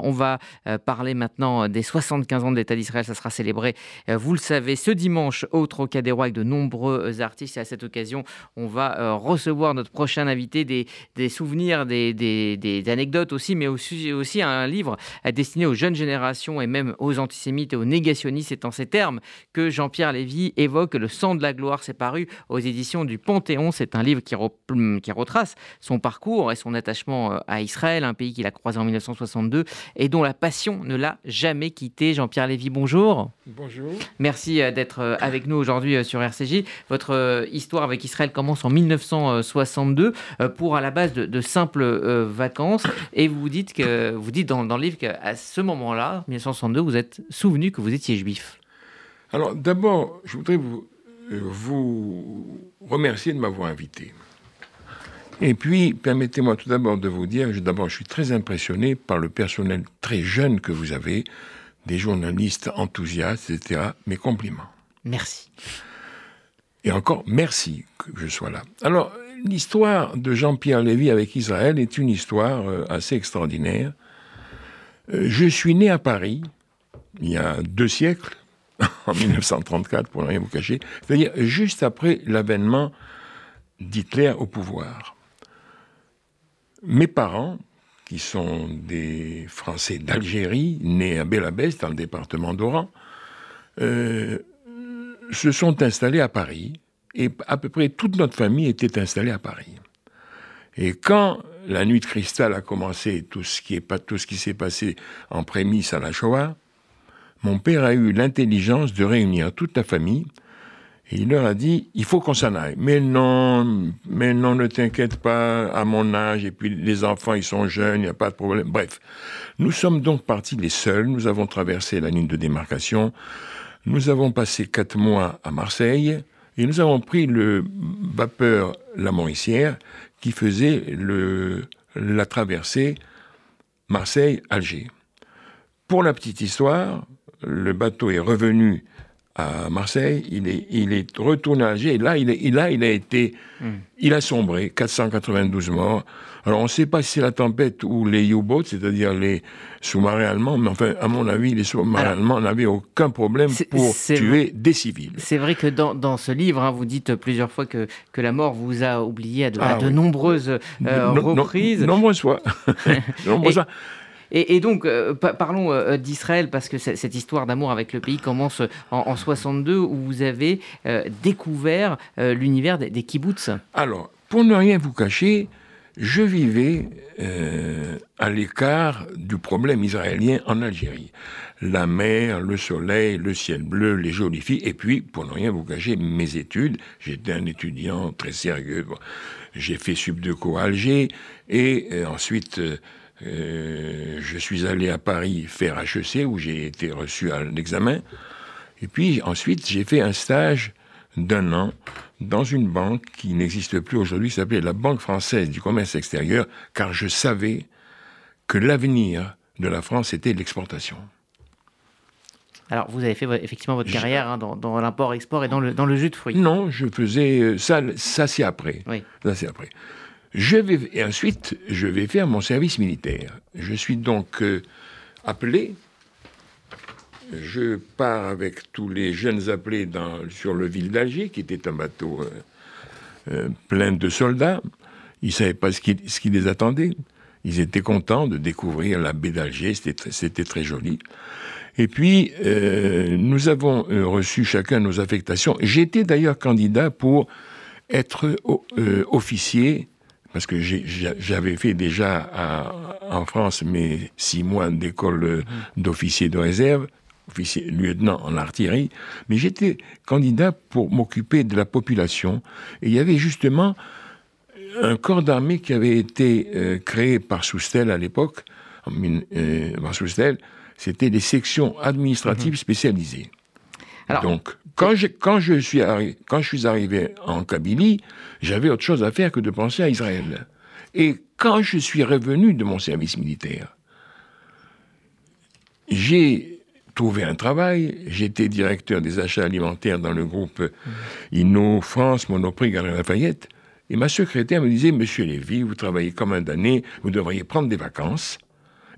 On va euh, parler maintenant des 75 ans de l'État d'Israël. Ça sera célébré, euh, vous le savez, ce dimanche au Trocadéro avec de nombreux artistes. Et à cette occasion, on va euh, recevoir notre prochain invité, des, souvenirs, des, anecdotes aussi, mais aussi, un livre destiné aux jeunes générations et même aux antisémites et aux négationnistes. C'est en ces termes que Jean-Pierre Lévy évoque Le sang de la gloire. C'est paru aux éditions du Panthéon. C'est un livre qui retrace son parcours et son attachement à Israël, un pays qu'il a croisé en 1962 et dont la passion ne l'a jamais quitté. Jean-Pierre Lévy, bonjour. Bonjour. Merci euh, d'être euh, avec nous aujourd'hui euh, sur RCJ. Votre histoire avec Israël commence en 1962 pour à la base de, simples vacances et vous dites que vous dites dans, le livre qu'à ce moment-là, 1962, vous êtes souvenu que vous étiez juif. Alors d'abord, je voudrais vous, vous remercier de m'avoir invité. Et puis, permettez-moi tout d'abord de vous dire, d'abord, je suis très impressionné par le personnel très jeune que vous avez, des journalistes enthousiastes, etc. Mes compliments. Merci. Et encore, merci que je sois là. Alors, l'histoire de Jean-Pierre Lévy avec Israël est une histoire euh, assez extraordinaire. Euh, je suis né à Paris, il y a deux siècles, en 1934, pour ne rien vous cacher, c'est-à-dire juste après l'avènement d'Hitler au pouvoir. Mes parents, qui sont des Français d'Algérie, nés à Belabès, dans le département d'Oran, euh, se sont installés à Paris. Et à peu près toute notre famille était installée à Paris. Et quand la nuit de cristal a commencé, tout ce qui est tout ce qui s'est passé en prémisse à la Shoah, mon père a eu l'intelligence de réunir toute la famille et il leur a dit, il faut qu'on s'en aille. Mais non, mais non, ne t'inquiète pas, à mon âge, et puis les enfants, ils sont jeunes, il n'y a pas de problème. Bref, nous sommes donc partis les seuls, nous avons traversé la ligne de démarcation, nous avons passé quatre mois à Marseille, et nous avons pris le vapeur La qui faisait la traversée Marseille-Alger. Pour la petite histoire, le bateau est revenu à Marseille, il est, il est retourné à Alger, et là, il, est, il a été, hmm. il a sombré, 492 morts. Alors, on ne sait pas si c'est la tempête ou les U-boats, c'est-à-dire les sous-marins allemands, mais enfin, à mon avis, les sous-marins allemands n'avaient aucun problème pour tuer des civils. C'est vrai que dans, dans ce livre, hein, vous dites plusieurs fois que, que la mort vous a oublié à de, ah nombreuses euh, reprises. nombreuses fois. nombreuses fois. Et, donc, euh, parlons euh, d'Israël, parce que cette histoire d'amour avec le pays commence en, 62, où vous avez euh, découvert l'univers des, des kibbutz. Alors, pour ne rien vous cacher, je vivais à l'écart du problème israélien en Algérie. La mer, le soleil, le ciel bleu, les jolies filles, et puis, pour ne rien vous cacher, mes études. J'étais un étudiant très sérieux. J'ai fait Subdeco à Alger, et ensuite euh, je suis allé à Paris faire HEC où j'ai été reçu à l'examen. Et puis ensuite, j'ai fait un stage d'un an dans une banque qui n'existe plus aujourd'hui, qui s'appelait la Banque française du commerce extérieur, car je savais que l'avenir de la France était l'exportation. Alors, vous avez fait effectivement votre carrière hein, dans, l'import-export et dans le, dans le jus de fruits. Non, je faisais euh, ça, ça c'est après. Oui. Ça c'est après. Et ensuite, je vais faire mon service militaire. Je suis donc euh, appelé. Je pars avec tous les jeunes appelés sur le ville d'Alger, qui était un bateau euh, euh, plein de soldats. Ils ne savaient pas ce qui, ce qui, les attendait. Ils étaient contents de découvrir la baie d'Alger, c'était très joli. Et puis, nous avons reçu chacun nos affectations. J'étais d'ailleurs candidat pour être officier parce que j'avais fait déjà en France mes six mois d'école euh, mmh. d'officier de réserve, officier lieutenant en artillerie, mais j'étais candidat pour m'occuper de la population. Et il y avait justement un corps d'armée qui avait été euh, créé par Soustel à l'époque, euh, par Soustel, c'était les sections administratives mmh. Donc, quand je, quand, je suis quand je suis arrivé en Kabylie, j'avais autre chose à faire que de penser à Israël. Et quand je suis revenu de mon service militaire, j'ai trouvé un travail. J'étais directeur des achats alimentaires dans le groupe Inno France, Monoprix, Galerie Lafayette. Et ma secrétaire me disait, Monsieur Lévy, vous travaillez comme un damné, vous devriez prendre des vacances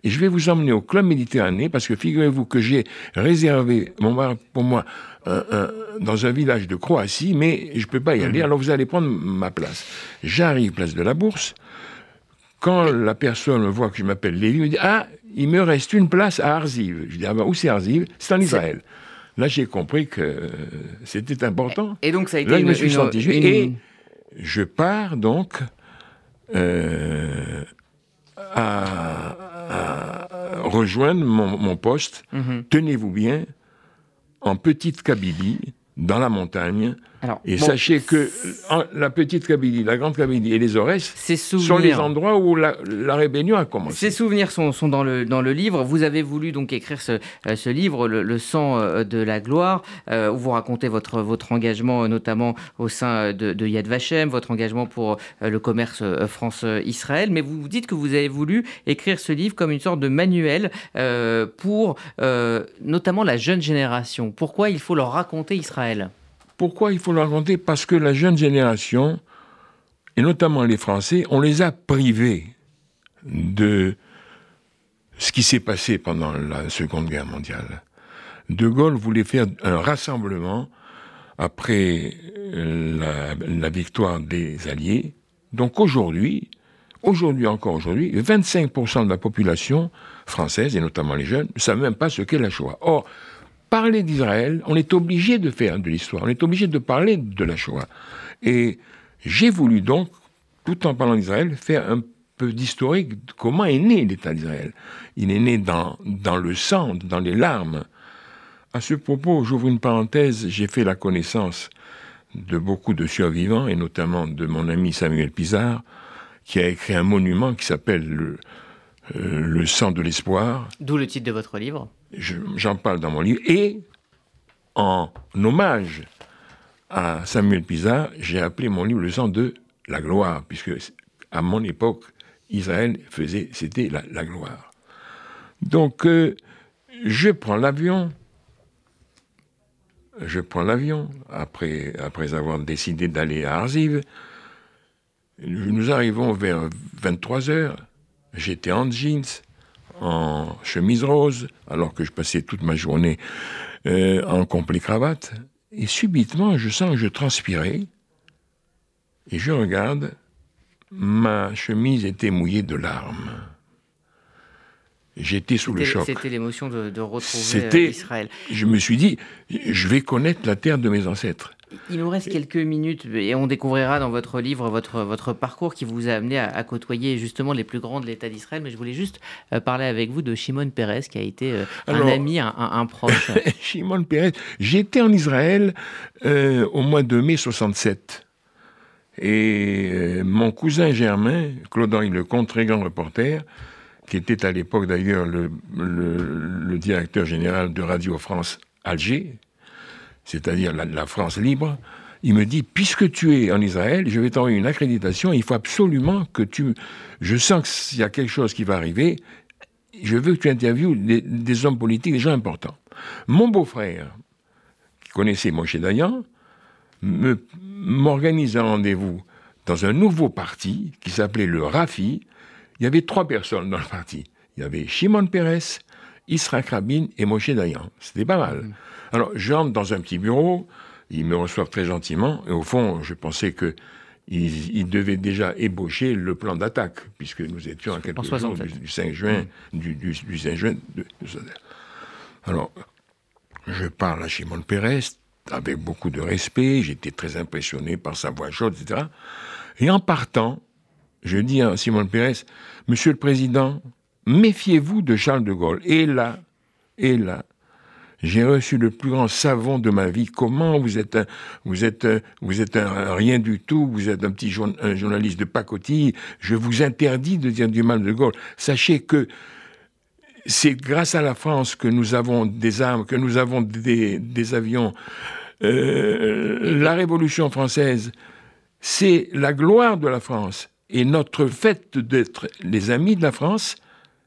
et je vais vous emmener au Club Méditerranée, parce que figurez-vous que j'ai réservé mon pour moi dans un village de Croatie, mais je ne peux pas y aller, mhm. alors vous allez prendre ma place. J'arrive place de la Bourse, quand la personne voit que je m'appelle Lévi, il me dit Ah, il me reste une place à Arziv. Je dis Ah ben, où c'est Arziv? C'est en Israël. Là, j'ai compris que c'était important. Et donc, ça a été Là, une, je me suis une, senti une... Et je pars donc euh, à, à, rejoindre mon, mon poste, mm -hmm. tenez-vous bien, en petite Kabylie, dans la montagne. Alors, et bon, sachez que la petite Kabylie, la grande Kabylie et les Aurès sont les endroits où la, la rébellion a commencé. Ces souvenirs sont, sont, dans, le, dans le livre. Vous avez voulu donc écrire ce, ce livre, le, le, sang de la gloire, euh, où vous racontez votre, votre engagement notamment au sein de, de Yad Vashem, votre engagement pour le commerce France-Israël. Mais vous dites que vous avez voulu écrire ce livre comme une sorte de manuel euh, pour euh, notamment la jeune génération. Pourquoi il faut leur raconter Pourquoi il faut le raconter? Parce que la jeune génération, et notamment les Français, on les a privés de ce qui s'est passé pendant la Seconde Guerre mondiale. De Gaulle voulait faire un rassemblement après la, la victoire des Alliés. Donc aujourd'hui, aujourd'hui encore aujourd'hui, 25% de la population française, et notamment les jeunes, ne savent même pas ce qu'est la Shoah. Or, parler d'Israël, on est obligé de faire de l'histoire, on est obligé de parler de la Shoah. Et j'ai voulu donc, tout en parlant d'Israël, faire un peu d'historique de comment est né l'État d'Israël. Il est né dans, dans le sang, dans les larmes. À ce propos, j'ouvre une parenthèse, j'ai fait la connaissance de beaucoup de survivants, et notamment de mon ami Samuel Pizarre, qui a écrit un monument qui s'appelle le, euh, le sang de l'espoir. D'où le titre de votre livre J'en parle dans mon livre. Et en hommage à Samuel Pizarre, j'ai appelé mon livre Le sang de la gloire, puisque à mon époque, Israël faisait, c'était la, gloire. Donc, euh, je prends l'avion. Je prends l'avion après, après avoir décidé d'aller à Arziv. Nous arrivons vers 23 heures. J'étais en jeans, en chemise rose, alors que je passais toute ma journée euh, en complet cravate. Et subitement, je sens que je transpirais. Et je regarde, ma chemise était mouillée de larmes. J'étais sous le choc. C'était l'émotion de, de retrouver Israël. Je me suis dit, je vais connaître la terre de mes ancêtres. Il nous reste quelques minutes et on découvrira dans votre livre votre, votre parcours qui vous a amené à, à côtoyer justement les plus grands de l'État d'Israël. Mais je voulais juste euh, parler avec vous de Shimon Peres qui a été euh, Alors, un ami, un, un, un proche. Shimon Peres, j'étais en Israël euh, au mois de mai 67. Et euh, mon cousin Germain, Claude-Henri Lecomte, très grand reporter, qui était à l'époque d'ailleurs le, le, le directeur général de Radio France Alger, c'est-à-dire la, France libre, il me dit, puisque tu es en Israël, je vais t'envoyer une accréditation, il faut absolument que tu... Je sens qu'il y a quelque chose qui va arriver, je veux que tu interviewes des, des hommes politiques, des gens importants. Mon beau-frère, qui connaissait Moshe Dayan, m'organise un rendez-vous dans un nouveau parti qui s'appelait le RAFI. Il y avait trois personnes dans le parti. Il y avait Shimon Peres, Israël Rabin et Moshe Dayan. C'était pas mal. Mmh. Alors, j'entre dans un petit bureau, ils me reçoivent très gentiment, et au fond, je pensais que ils, ils devaient déjà ébaucher le plan d'attaque, puisque nous étions à quelques jours du, du, 5 juin, mmh. du, du, du, 5 juin. De, Alors, je parle à Shimon Peres avec beaucoup de respect, j'étais très impressionné par sa voix chaude, etc. Et en partant, je dis à Simon Peres, Monsieur le Président, méfiez-vous de Charles de Gaulle. Et là, et là, j'ai reçu le plus grand savon de ma vie. Comment vous êtes un, rien du tout, vous êtes un petit journaliste de pacotille. Je vous interdis de dire du mal de Gaulle. Sachez que c'est grâce à la France que nous avons des armes, que nous avons des, des avions. Euh, la Révolution française, c'est la gloire de la France. Et notre fait d'être les amis de la France,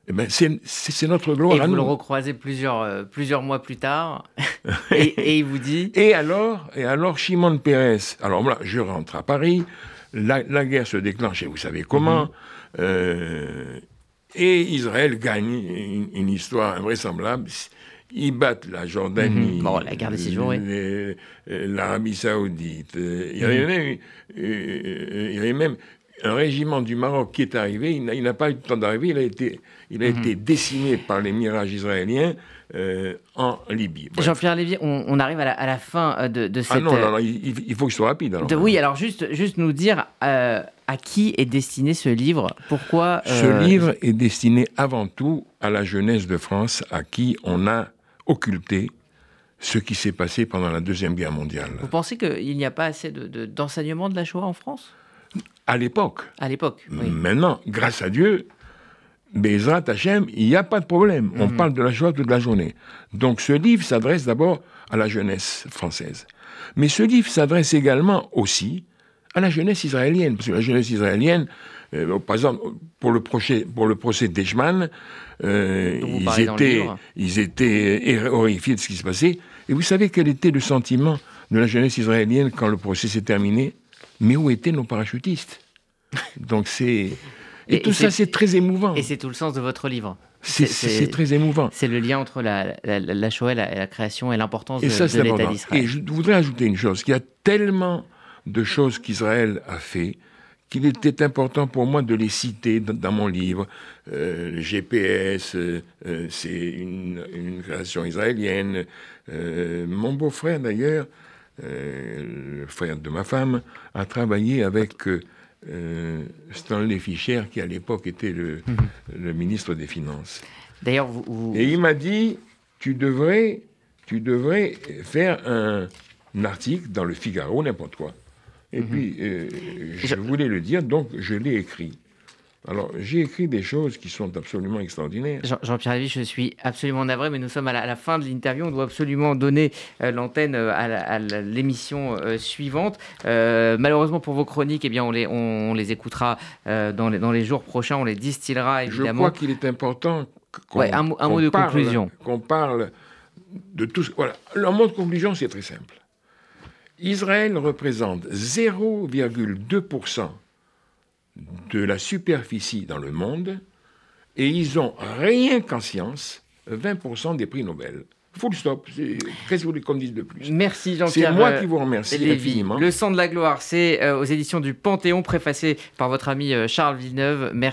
eh ben c'est notre gloire. Et vous nous. le recroisez plusieurs, euh, plusieurs mois plus tard, et, et, il vous dit. Et alors, et alors, Shimon Peres. Alors là, je rentre à Paris. La, la, guerre se déclenche, et vous savez comment. Mm -hmm. euh, Et Israël gagne une, histoire invraisemblable. Ils battent la Jordanie, mhm. bon, la guerre l'Arabie Saoudite. Il y, avait même, un régiment du Maroc qui est arrivé, il n'a pas eu le temps d'arriver, il a été, il a mhm. été décimé par les mirages israéliens euh, en Libye. Jean-Pierre Lévy, on, arrive à la, fin euh, de, cette... Ah non, non, il, faut que ce soit rapide. oui, alors juste, juste nous dire euh, à qui est destiné ce livre Pourquoi Ce livre est destiné avant tout à la jeunesse de France, à qui on a occulté ce qui s'est passé pendant la Deuxième Guerre mondiale. Vous pensez qu'il n'y a pas assez d'enseignement de, de la Shoah en France? À l'époque. À l'époque, oui. Maintenant, grâce à Dieu, Bezrat Hachem, il n'y a pas de problème. On mhm. parle de la Shoah toute la journée. Donc ce livre s'adresse d'abord à la jeunesse française. Mais ce livre s'adresse également aussi à la jeunesse israélienne. Parce que la jeunesse israélienne, euh, par exemple, pour le procès, pour le procès d'Eichmann, euh, ils, étaient, ils étaient horrifiés de ce qui se passait. Et vous savez quel était le sentiment de la jeunesse israélienne quand le procès s'est terminé? Mais où étaient nos parachutistes? Donc c'est... Et, tout ça, c'est très émouvant. Et c'est tout le sens de votre livre. C'est très émouvant. C'est le lien entre la, la, Shoah, la, la, création et l'importance de, de l'État d'Israël. Et je voudrais ajouter une chose, qu'il y a tellement de choses qu'Israël a fait qu'il était important pour moi de les citer dans, mon livre. Euh, le GPS, euh, euh, c'est une, une, création israélienne. mon beau-frère, d'ailleurs, le frère de ma femme, a travaillé avec euh, Stanley Fischer, qui à l'époque était le, mhm. ministre des Finances. D'ailleurs, Et il m'a dit, tu devrais, tu devrais faire un, article dans le Figaro, n'importe quoi. Et mhm. puis, euh, je voulais le dire, donc je l'ai écrit. Alors, j'ai écrit des choses qui sont absolument extraordinaires. Jean-Pierre Lévy, je suis absolument navré, mais nous sommes à la, fin de l'interview. On doit absolument donner euh, l'antenne euh, à, l'émission euh, suivante. malheureusement pour vos chroniques, eh bien, on, les, on, les écoutera dans, les, dans les jours prochains. On les distillera, évidemment. Je crois qu'il est important qu'on ouais, un, mot de conclusion. Qu'on parle de tout. Voilà. Le mot de conclusion, c'est très simple. Israël représente 0,2% de la superficie dans le monde et ils ont rien qu'en science 20% des prix Nobel. Full stop. Qu'est-ce que vous voulez qu'on dise de plus? Merci Jean-Pierre. C'est moi qui vous remercie infiniment. Le sang de la gloire, c'est euh, aux éditions du Panthéon, préfacé par votre ami euh, Charles Villeneuve. Merci.